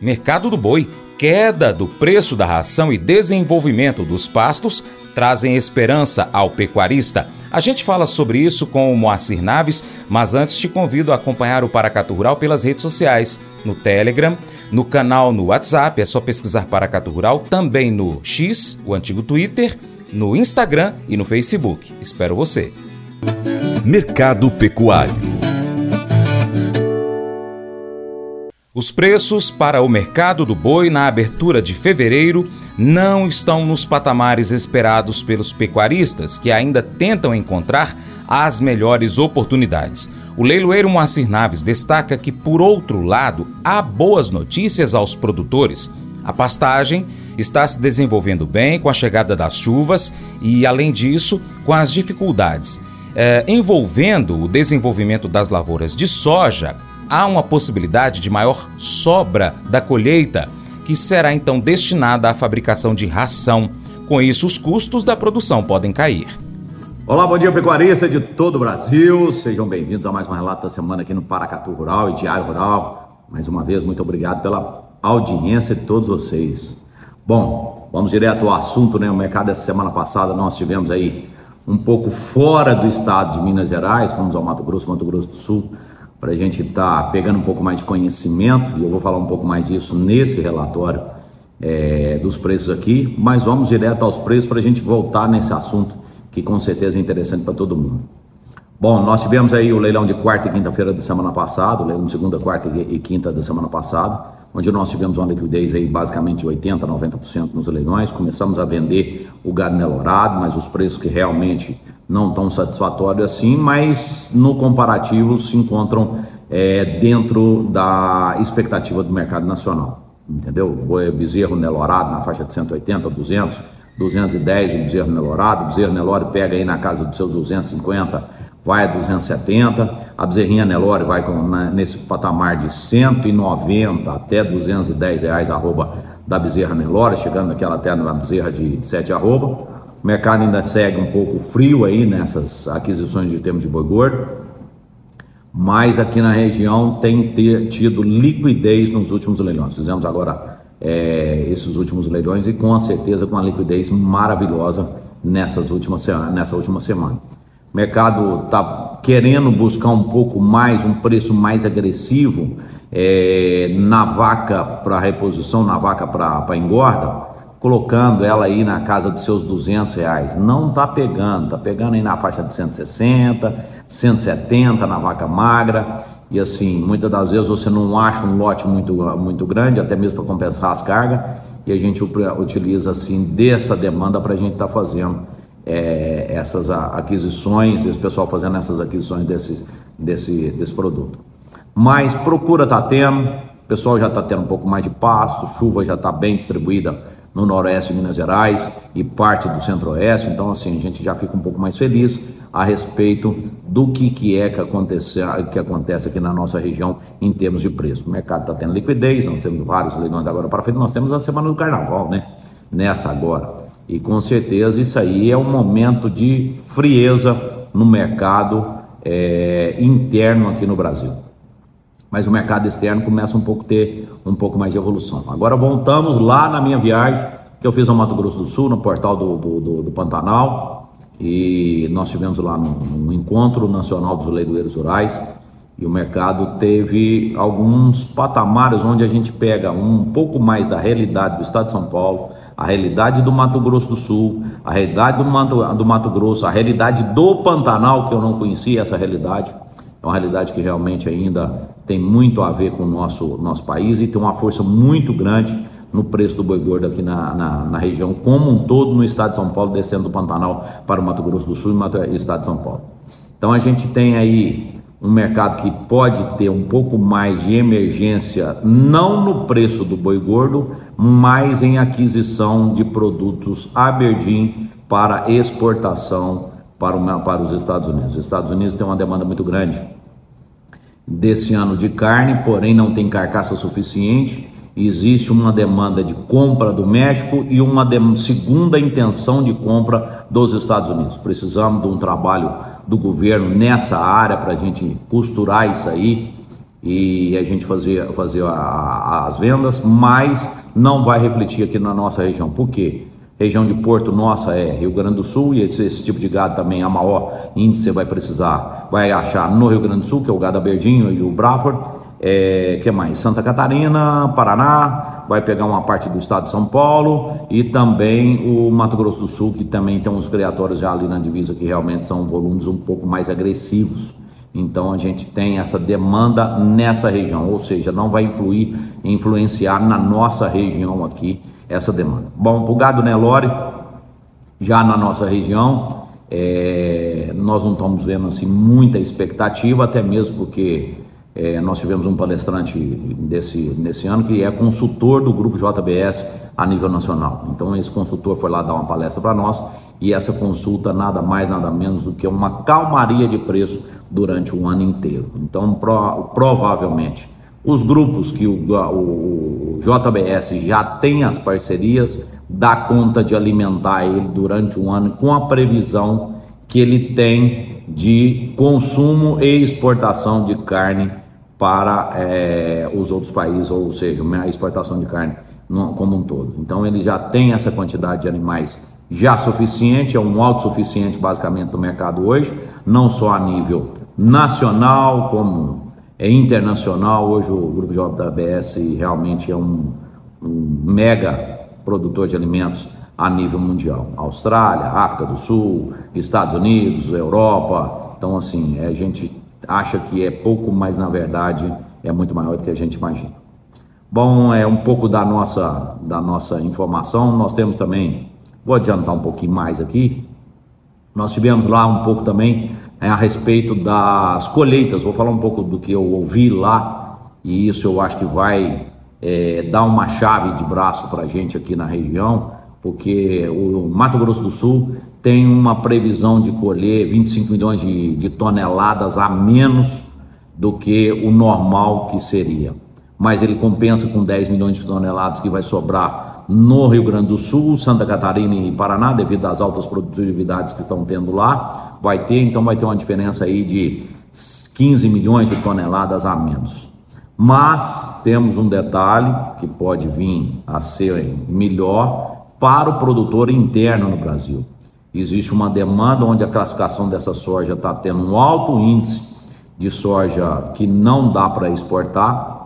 Mercado do boi, queda do preço da ração e desenvolvimento dos pastos trazem esperança ao pecuarista. A gente fala sobre isso com o Moacir Naves, mas antes te convido a acompanhar o Paracatu Rural pelas redes sociais, no Telegram, no canal no WhatsApp, é só pesquisar Paracatu Rural, também no X, o antigo Twitter, no Instagram e no Facebook. Espero você. Mercado Pecuário Os preços para o mercado do boi na abertura de fevereiro não estão nos patamares esperados pelos pecuaristas, que ainda tentam encontrar as melhores oportunidades. O leiloeiro Moacir Naves destaca que, por outro lado, há boas notícias aos produtores. A pastagem está se desenvolvendo bem com a chegada das chuvas e, além disso, com as dificuldades eh, envolvendo o desenvolvimento das lavouras de soja há uma possibilidade de maior sobra da colheita, que será então destinada à fabricação de ração. Com isso, os custos da produção podem cair. Olá, bom dia, pecuarista de todo o Brasil. Sejam bem-vindos a mais um relato da semana aqui no Paracatu Rural e Diário Rural. Mais uma vez, muito obrigado pela audiência de todos vocês. Bom, vamos direto ao assunto, né? O mercado dessa semana passada nós tivemos aí um pouco fora do estado de Minas Gerais, fomos ao Mato Grosso, Mato Grosso do Sul, para a gente estar tá pegando um pouco mais de conhecimento, e eu vou falar um pouco mais disso nesse relatório é, dos preços aqui, mas vamos direto aos preços para a gente voltar nesse assunto que com certeza é interessante para todo mundo. Bom, nós tivemos aí o leilão de quarta e quinta-feira da semana passada, o leilão de segunda, quarta e quinta da semana passada, onde nós tivemos uma liquidez aí basicamente de 80%, 90% nos leilões. Começamos a vender o gado nelorado, mas os preços que realmente não tão satisfatório assim, mas no comparativo se encontram é, dentro da expectativa do mercado nacional. Entendeu? O bezerro Nelorado na faixa de 180, 200, 210 o bezerro Nelorado, o bezerro Nelore pega aí na casa dos seus 250, vai a 270, a bezerrinha Nelore vai com, na, nesse patamar de 190 até 210 reais arroba da bezerra Nelore, chegando aquela até na bezerra de, de 7 arroba. O mercado ainda segue um pouco frio aí nessas aquisições de termos de boi gordo, mas aqui na região tem ter, tido liquidez nos últimos leilões. Fizemos agora é, esses últimos leilões e com certeza com uma liquidez maravilhosa nessas últimas, nessa última semana. O mercado está querendo buscar um pouco mais, um preço mais agressivo é, na vaca para reposição, na vaca para engorda colocando ela aí na casa dos seus 200 reais. Não tá pegando, tá pegando aí na faixa de 160, 170 na vaca magra. E assim, muitas das vezes você não acha um lote muito, muito grande, até mesmo para compensar as cargas, e a gente utiliza assim dessa demanda para a gente estar tá fazendo é, essas aquisições, esse pessoal fazendo essas aquisições desse, desse, desse produto. Mas procura tá tendo, o pessoal já está tendo um pouco mais de pasto, chuva já está bem distribuída no noroeste de Minas Gerais e parte do centro-oeste. Então, assim, a gente já fica um pouco mais feliz a respeito do que, que é que acontece, que acontece aqui na nossa região em termos de preço. O mercado está tendo liquidez, nós temos vários leilões agora para frente, nós temos a semana do carnaval, né? Nessa agora. E com certeza isso aí é um momento de frieza no mercado é, interno aqui no Brasil mas o mercado externo começa um pouco ter um pouco mais de evolução. Agora voltamos lá na minha viagem que eu fiz ao Mato Grosso do Sul, no portal do, do, do, do Pantanal, e nós tivemos lá um encontro nacional dos leiloeiros rurais, e o mercado teve alguns patamares onde a gente pega um pouco mais da realidade do estado de São Paulo, a realidade do Mato Grosso do Sul, a realidade do Mato, do Mato Grosso, a realidade do Pantanal, que eu não conhecia essa realidade, é uma realidade que realmente ainda tem muito a ver com o nosso, nosso país e tem uma força muito grande no preço do boi gordo aqui na, na, na, região como um todo, no estado de São Paulo, descendo do Pantanal para o Mato Grosso do Sul e o estado de São Paulo. Então a gente tem aí um mercado que pode ter um pouco mais de emergência, não no preço do boi gordo, mas em aquisição de produtos Aberdeen para exportação para, o, para os Estados Unidos. Os Estados Unidos têm uma demanda muito grande desse ano de carne, porém não tem carcaça suficiente. Existe uma demanda de compra do México e uma segunda intenção de compra dos Estados Unidos. Precisamos de um trabalho do governo nessa área para a gente costurar isso aí e a gente fazer, fazer a, a, as vendas, mas não vai refletir aqui na nossa região. Por quê? Região de Porto nossa é Rio Grande do Sul e esse, esse tipo de gado também, a maior índice vai precisar, vai achar no Rio Grande do Sul, que é o gado aberdinho e o Braford. É, que mais? Santa Catarina, Paraná, vai pegar uma parte do estado de São Paulo e também o Mato Grosso do Sul, que também tem uns criatórios já ali na divisa que realmente são volumes um pouco mais agressivos. Então a gente tem essa demanda nessa região, ou seja, não vai influir, influenciar na nossa região aqui essa demanda. Bom, o gado Nelore, já na nossa região, é, nós não estamos vendo assim muita expectativa, até mesmo porque é, nós tivemos um palestrante desse, nesse ano que é consultor do grupo JBS a nível nacional. Então esse consultor foi lá dar uma palestra para nós e essa consulta nada mais nada menos do que uma calmaria de preço durante o ano inteiro. Então pro, provavelmente os grupos que o, o, JBS já tem as parcerias dá conta de alimentar ele durante um ano com a previsão que ele tem de consumo e exportação de carne para é, os outros países, ou seja, a exportação de carne como um todo. Então ele já tem essa quantidade de animais já suficiente, é um autossuficiente basicamente do mercado hoje, não só a nível nacional como é internacional. Hoje o grupo JBS realmente é um, um mega produtor de alimentos a nível mundial. Austrália, África do Sul, Estados Unidos, Europa. Então assim, a gente acha que é pouco, mas na verdade é muito maior do que a gente imagina. Bom, é um pouco da nossa, da nossa informação. Nós temos também, vou adiantar um pouquinho mais aqui. Nós tivemos lá um pouco também é, a respeito das colheitas. Vou falar um pouco do que eu ouvi lá e isso eu acho que vai é, dar uma chave de braço para a gente aqui na região, porque o Mato Grosso do Sul tem uma previsão de colher 25 milhões de, de toneladas a menos do que o normal que seria. Mas ele compensa com 10 milhões de toneladas que vai sobrar no Rio Grande do Sul, Santa Catarina e Paraná, devido às altas produtividades que estão tendo lá. Vai ter, então vai ter uma diferença aí de 15 milhões de toneladas a menos. Mas temos um detalhe que pode vir a ser melhor para o produtor interno no Brasil. Existe uma demanda onde a classificação dessa soja está tendo um alto índice de soja que não dá para exportar,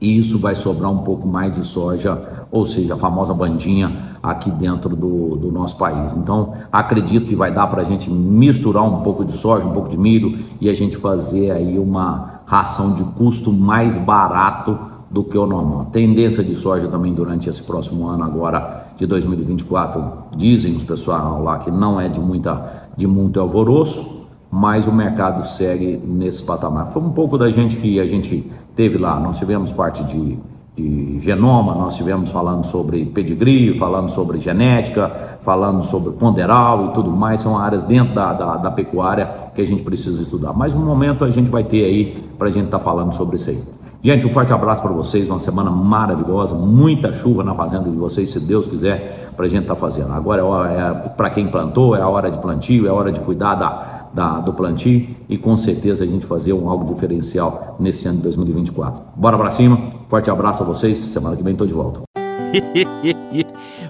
e isso vai sobrar um pouco mais de soja, ou seja, a famosa bandinha aqui dentro do, do nosso país. Então, acredito que vai dar para a gente misturar um pouco de soja, um pouco de milho e a gente fazer aí uma ração de custo mais barato do que o normal. Tendência de soja também durante esse próximo ano agora de 2024, dizem os pessoal lá que não é de muita de muito alvoroço, mas o mercado segue nesse patamar. Foi um pouco da gente que a gente teve lá. Nós tivemos parte de, de genoma, nós tivemos falando sobre pedigree, falando sobre genética, falando sobre ponderal e tudo mais. São áreas dentro da, da, da pecuária que a gente precisa estudar. Mas um momento a gente vai ter aí para a gente estar tá falando sobre isso aí. Gente, um forte abraço para vocês, uma semana maravilhosa, muita chuva na fazenda de vocês, se Deus quiser, para a gente estar tá fazendo. Agora é, é para quem plantou, é a hora de plantio, é a hora de cuidar da, da, do plantio e com certeza a gente fazer um algo diferencial nesse ano de 2024. Bora para cima, forte abraço a vocês, semana que vem estou de volta.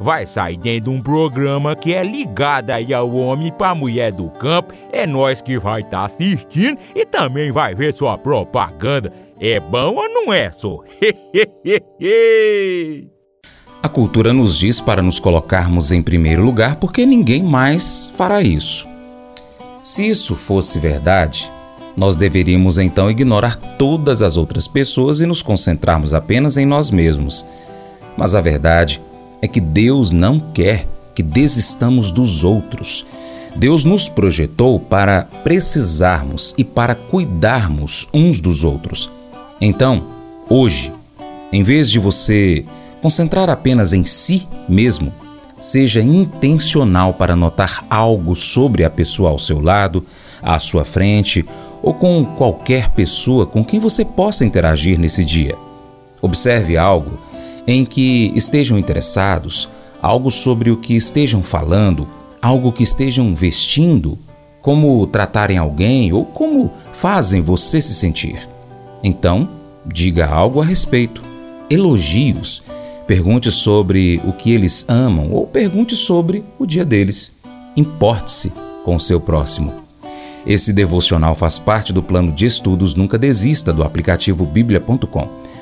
vai sair dentro de um programa que é ligado aí ao homem para mulher do campo. É nós que vai estar tá assistindo e também vai ver sua propaganda. É bom ou não é, só? A cultura nos diz para nos colocarmos em primeiro lugar porque ninguém mais fará isso. Se isso fosse verdade, nós deveríamos então ignorar todas as outras pessoas e nos concentrarmos apenas em nós mesmos. Mas a verdade é que Deus não quer que desistamos dos outros. Deus nos projetou para precisarmos e para cuidarmos uns dos outros. Então, hoje, em vez de você concentrar apenas em si mesmo, seja intencional para notar algo sobre a pessoa ao seu lado, à sua frente ou com qualquer pessoa com quem você possa interagir nesse dia. Observe algo em que estejam interessados, algo sobre o que estejam falando, algo que estejam vestindo, como tratarem alguém ou como fazem você se sentir. Então, diga algo a respeito. Elogios. Pergunte sobre o que eles amam ou pergunte sobre o dia deles. Importe-se com o seu próximo. Esse devocional faz parte do plano de estudos Nunca Desista do aplicativo bíblia.com.